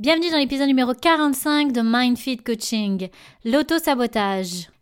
Bienvenue dans l'épisode numéro 45 de MindFit Coaching, l'auto-sabotage.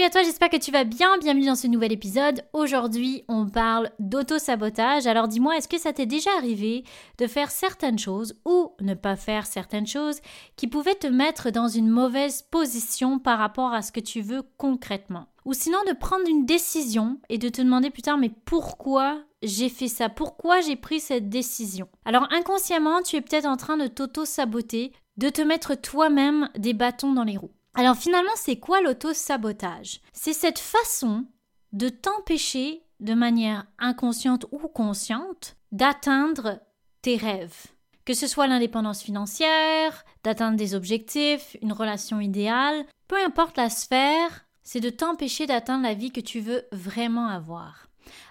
Salut à toi, j'espère que tu vas bien. Bienvenue dans ce nouvel épisode. Aujourd'hui, on parle d'auto-sabotage. Alors dis-moi, est-ce que ça t'est déjà arrivé de faire certaines choses ou ne pas faire certaines choses qui pouvaient te mettre dans une mauvaise position par rapport à ce que tu veux concrètement? Ou sinon de prendre une décision et de te demander plus tard mais pourquoi j'ai fait ça? Pourquoi j'ai pris cette décision? Alors inconsciemment, tu es peut-être en train de t'auto-saboter, de te mettre toi-même des bâtons dans les roues. Alors finalement, c'est quoi l'auto-sabotage? C'est cette façon de t'empêcher, de manière inconsciente ou consciente, d'atteindre tes rêves. Que ce soit l'indépendance financière, d'atteindre des objectifs, une relation idéale, peu importe la sphère, c'est de t'empêcher d'atteindre la vie que tu veux vraiment avoir.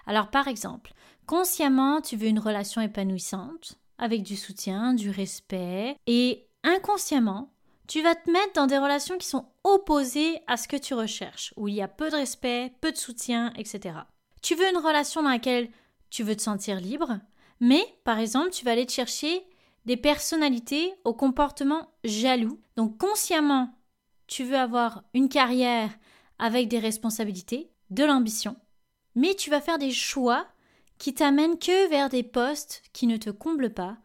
Alors par exemple, consciemment, tu veux une relation épanouissante, avec du soutien, du respect, et inconsciemment, tu vas te mettre dans des relations qui sont opposées à ce que tu recherches, où il y a peu de respect, peu de soutien, etc. Tu veux une relation dans laquelle tu veux te sentir libre, mais par exemple, tu vas aller te chercher des personnalités au comportement jaloux. Donc consciemment, tu veux avoir une carrière avec des responsabilités, de l'ambition, mais tu vas faire des choix qui t'amènent que vers des postes qui ne te comblent pas,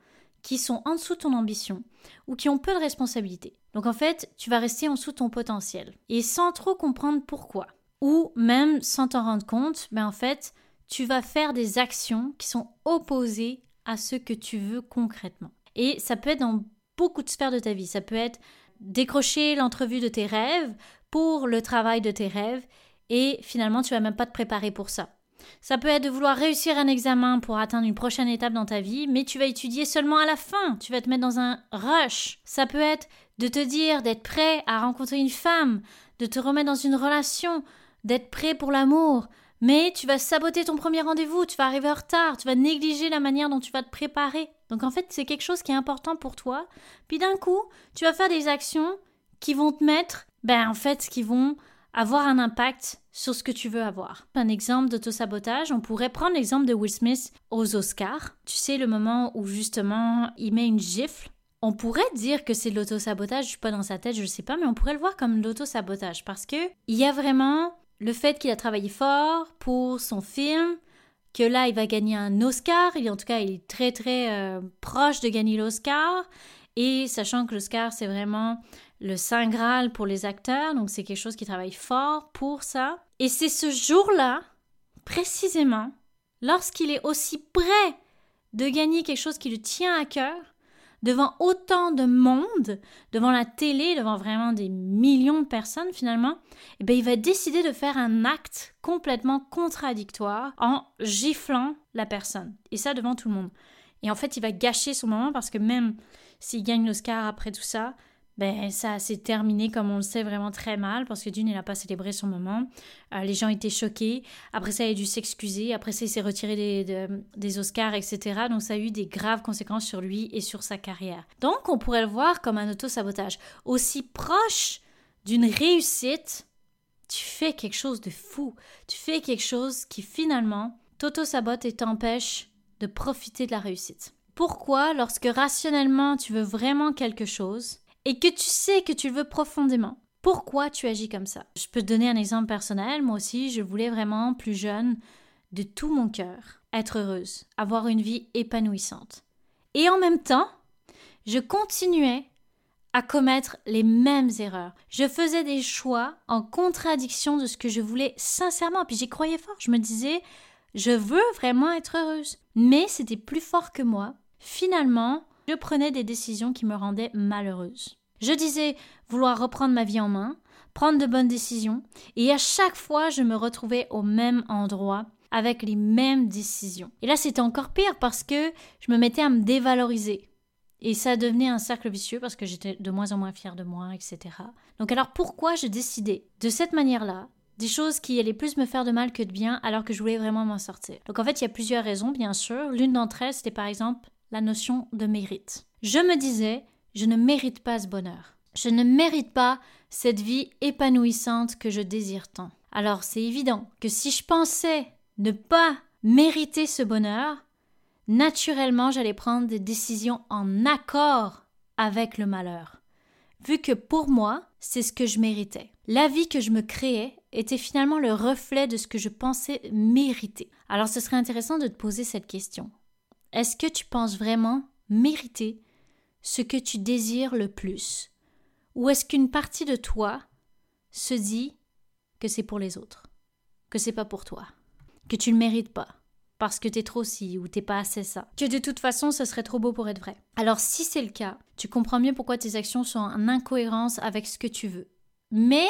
qui sont en dessous de ton ambition ou qui ont peu de responsabilités. Donc en fait, tu vas rester en dessous de ton potentiel et sans trop comprendre pourquoi. Ou même sans t'en rendre compte, ben en fait, tu vas faire des actions qui sont opposées à ce que tu veux concrètement. Et ça peut être dans beaucoup de sphères de ta vie. Ça peut être décrocher l'entrevue de tes rêves pour le travail de tes rêves et finalement tu vas même pas te préparer pour ça. Ça peut être de vouloir réussir un examen pour atteindre une prochaine étape dans ta vie, mais tu vas étudier seulement à la fin, tu vas te mettre dans un rush. Ça peut être de te dire d'être prêt à rencontrer une femme, de te remettre dans une relation, d'être prêt pour l'amour, mais tu vas saboter ton premier rendez-vous, tu vas arriver en retard, tu vas négliger la manière dont tu vas te préparer. Donc en fait, c'est quelque chose qui est important pour toi. Puis d'un coup, tu vas faire des actions qui vont te mettre, ben en fait, qui vont avoir un impact sur ce que tu veux avoir. Un exemple d'auto-sabotage, on pourrait prendre l'exemple de Will Smith aux Oscars. Tu sais, le moment où justement il met une gifle. On pourrait dire que c'est de l'auto-sabotage, je suis pas dans sa tête, je sais pas, mais on pourrait le voir comme de l'auto-sabotage parce que il y a vraiment le fait qu'il a travaillé fort pour son film, que là il va gagner un Oscar, il, en tout cas il est très très euh, proche de gagner l'Oscar, et sachant que l'Oscar c'est vraiment le Saint Graal pour les acteurs, donc c'est quelque chose qui travaille fort pour ça. Et c'est ce jour-là, précisément, lorsqu'il est aussi prêt de gagner quelque chose qui lui tient à cœur, devant autant de monde, devant la télé, devant vraiment des millions de personnes finalement, eh bien, il va décider de faire un acte complètement contradictoire en giflant la personne. Et ça devant tout le monde. Et en fait, il va gâcher son moment parce que même s'il gagne l'Oscar après tout ça, ben ça s'est terminé comme on le sait vraiment très mal parce que d'une il n'a pas célébré son moment. Euh, les gens étaient choqués. Après ça il a dû s'excuser. Après ça il s'est retiré des, des Oscars etc donc ça a eu des graves conséquences sur lui et sur sa carrière. Donc on pourrait le voir comme un auto-sabotage. Aussi proche d'une réussite tu fais quelque chose de fou. Tu fais quelque chose qui finalement t'auto-sabote et t'empêche de profiter de la réussite. Pourquoi? Lorsque rationnellement tu veux vraiment quelque chose et que tu sais que tu le veux profondément, pourquoi tu agis comme ça? Je peux te donner un exemple personnel. Moi aussi, je voulais vraiment, plus jeune, de tout mon cœur, être heureuse, avoir une vie épanouissante. Et en même temps, je continuais à commettre les mêmes erreurs. Je faisais des choix en contradiction de ce que je voulais sincèrement. Puis j'y croyais fort. Je me disais, Je veux vraiment être heureuse. Mais c'était plus fort que moi. Finalement, je prenais des décisions qui me rendaient malheureuse. Je disais vouloir reprendre ma vie en main, prendre de bonnes décisions, et à chaque fois je me retrouvais au même endroit avec les mêmes décisions. Et là c'était encore pire parce que je me mettais à me dévaloriser. Et ça devenait un cercle vicieux parce que j'étais de moins en moins fière de moi, etc. Donc alors pourquoi je décidais de cette manière-là des choses qui allaient plus me faire de mal que de bien alors que je voulais vraiment m'en sortir? Donc en fait, il y a plusieurs raisons, bien sûr. L'une d'entre elles, c'était par exemple la notion de mérite. Je me disais, je ne mérite pas ce bonheur. Je ne mérite pas cette vie épanouissante que je désire tant. Alors c'est évident que si je pensais ne pas mériter ce bonheur, naturellement j'allais prendre des décisions en accord avec le malheur, vu que pour moi, c'est ce que je méritais. La vie que je me créais était finalement le reflet de ce que je pensais mériter. Alors ce serait intéressant de te poser cette question. Est-ce que tu penses vraiment mériter ce que tu désires le plus? Ou est-ce qu'une partie de toi se dit que c'est pour les autres, que c'est pas pour toi, que tu ne le mérites pas, parce que t'es trop ci ou t'es pas assez ça, que de toute façon ce serait trop beau pour être vrai. Alors si c'est le cas, tu comprends mieux pourquoi tes actions sont en incohérence avec ce que tu veux, mais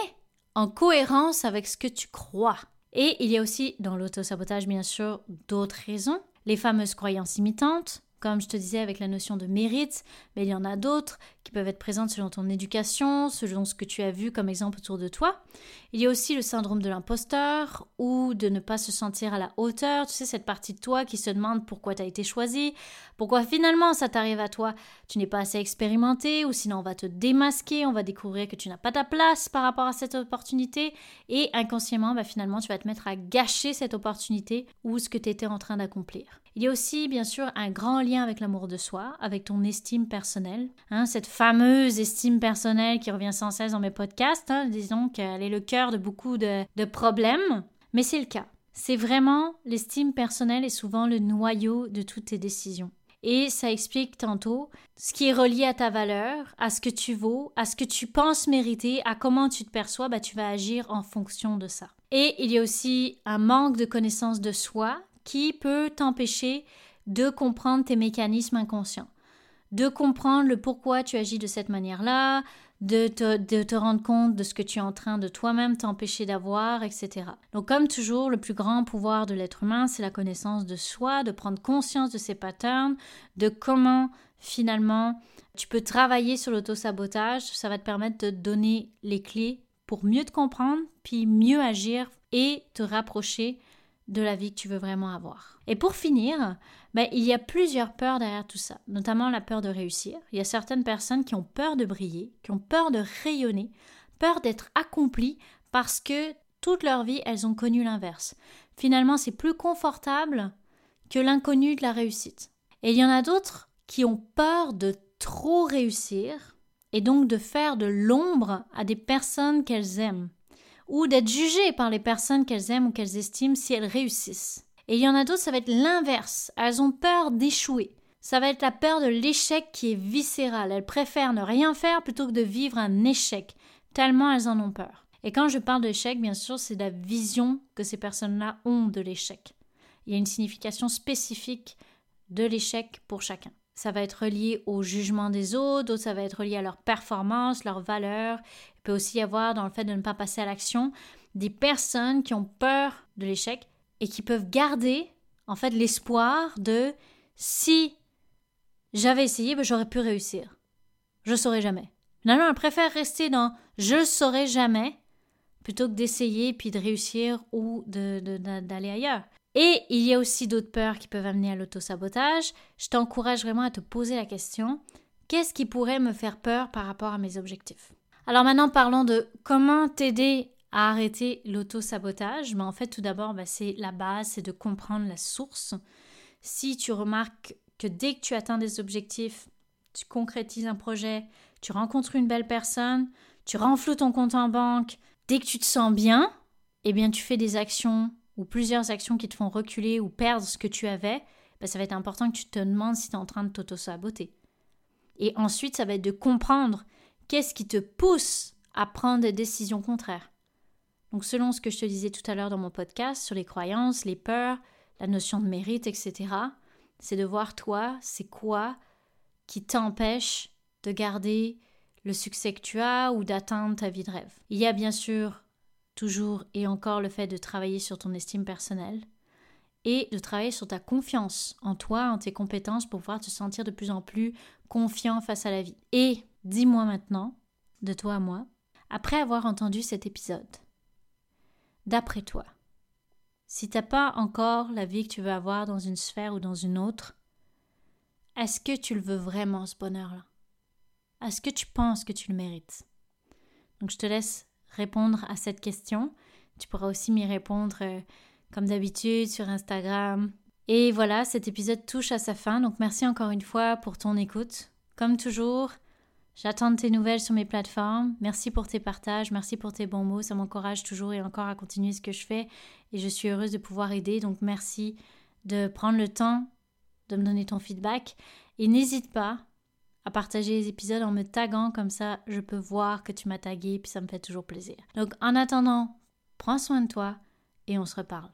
en cohérence avec ce que tu crois. Et il y a aussi dans l'autosabotage bien sûr d'autres raisons, les fameuses croyances imitantes, comme je te disais avec la notion de mérite, mais il y en a d'autres qui peuvent être présentes selon ton éducation, selon ce que tu as vu comme exemple autour de toi. Il y a aussi le syndrome de l'imposteur ou de ne pas se sentir à la hauteur, tu sais, cette partie de toi qui se demande pourquoi tu as été choisi, pourquoi finalement ça t'arrive à toi, tu n'es pas assez expérimenté ou sinon on va te démasquer, on va découvrir que tu n'as pas ta place par rapport à cette opportunité et inconsciemment, bah, finalement tu vas te mettre à gâcher cette opportunité ou ce que tu étais en train d'accomplir. Il y a aussi bien sûr un grand lien avec l'amour de soi, avec ton estime personnelle, hein, cette fameuse estime personnelle qui revient sans cesse dans mes podcasts, hein, disons qu'elle est le cœur de beaucoup de, de problèmes, mais c'est le cas. C'est vraiment l'estime personnelle est souvent le noyau de toutes tes décisions. Et ça explique tantôt ce qui est relié à ta valeur, à ce que tu vaux, à ce que tu penses mériter, à comment tu te perçois, bah, tu vas agir en fonction de ça. Et il y a aussi un manque de connaissance de soi qui peut t'empêcher de comprendre tes mécanismes inconscients, de comprendre le pourquoi tu agis de cette manière-là, de te, rendre compte de ce que tu es en train de toi-même t'empêcher d'avoir, etc. Donc comme toujours, le plus grand pouvoir de l'être humain, c'est la connaissance de soi, de prendre conscience de ses patterns, de comment finalement tu peux travailler sur l'autosabotage. Ça va te permettre de donner les clés pour mieux te comprendre, puis mieux agir et te rapprocher de la vie que tu veux vraiment avoir. Et pour finir, ben, il y a plusieurs peurs derrière tout ça, notamment la peur de réussir. Il y a certaines personnes qui ont peur de briller, qui ont peur de rayonner, peur d'être accomplies parce que toute leur vie, elles ont connu l'inverse. Finalement, c'est plus confortable que l'inconnu de la réussite. Et il y en a d'autres qui ont peur de trop réussir et donc de faire de l'ombre à des personnes qu'elles aiment ou d'être jugées par les personnes qu'elles aiment ou qu'elles estiment si elles réussissent. Et il y en a d'autres, ça va être l'inverse. Elles ont peur d'échouer. Ça va être la peur de l'échec qui est viscérale. Elles préfèrent ne rien faire plutôt que de vivre un échec, tellement elles en ont peur. Et quand je parle d'échec, bien sûr, c'est la vision que ces personnes-là ont de l'échec. Il y a une signification spécifique de l'échec pour chacun. Ça va être lié au jugement des autres, d'autres ça va être lié à leur performance, leur valeur. Peut aussi y avoir dans le fait de ne pas passer à l'action des personnes qui ont peur de l'échec et qui peuvent garder en fait l'espoir de si j'avais essayé, ben, j'aurais pu réussir. Je saurais jamais. Finalement, elle préfère rester dans je saurais jamais plutôt que d'essayer puis de réussir ou d'aller ailleurs. Et il y a aussi d'autres peurs qui peuvent amener à l'autosabotage. Je t'encourage vraiment à te poser la question qu'est-ce qui pourrait me faire peur par rapport à mes objectifs? Alors maintenant, parlons de comment t'aider à arrêter l'autosabotage. Mais en fait, tout d'abord, bah, c'est la base, c'est de comprendre la source. Si tu remarques que dès que tu atteins des objectifs, tu concrétises un projet, tu rencontres une belle personne, tu renfloues ton compte en banque, dès que tu te sens bien, eh bien tu fais des actions ou plusieurs actions qui te font reculer ou perdre ce que tu avais, ben, ça va être important que tu te demandes si tu es en train de t'auto-saboter. Et ensuite, ça va être de comprendre qu'est-ce qui te pousse à prendre des décisions contraires? Donc selon ce que je te disais tout à l'heure dans mon podcast sur les croyances, les peurs, la notion de mérite, etc. C'est de voir toi, c'est quoi qui t'empêche de garder le succès que tu as ou d'atteindre ta vie de rêve? Il y a bien sûr toujours et encore le fait de travailler sur ton estime personnelle et de travailler sur ta confiance en toi, en tes compétences pour pouvoir te sentir de plus en plus confiant face à la vie. Et dis-moi maintenant, de toi à moi, après avoir entendu cet épisode, d'après toi, si t'as pas encore la vie que tu veux avoir dans une sphère ou dans une autre, est-ce que tu le veux vraiment ce bonheur-là? Est-ce que tu penses que tu le mérites? Donc je te laisse répondre à cette question. Tu pourras aussi m'y répondre euh, comme d'habitude sur Instagram. Et voilà, cet épisode touche à sa fin, donc merci encore une fois pour ton écoute. Comme toujours, J'attends tes nouvelles sur mes plateformes. Merci pour tes partages, merci pour tes bons mots. Ça m'encourage toujours et encore à continuer ce que je fais et je suis heureuse de pouvoir aider. Donc merci de prendre le temps de me donner ton feedback et n'hésite pas à partager les épisodes en me taguant comme ça je peux voir que tu m'as tagué puis ça me fait toujours plaisir. Donc en attendant, prends soin de toi et on se reparle.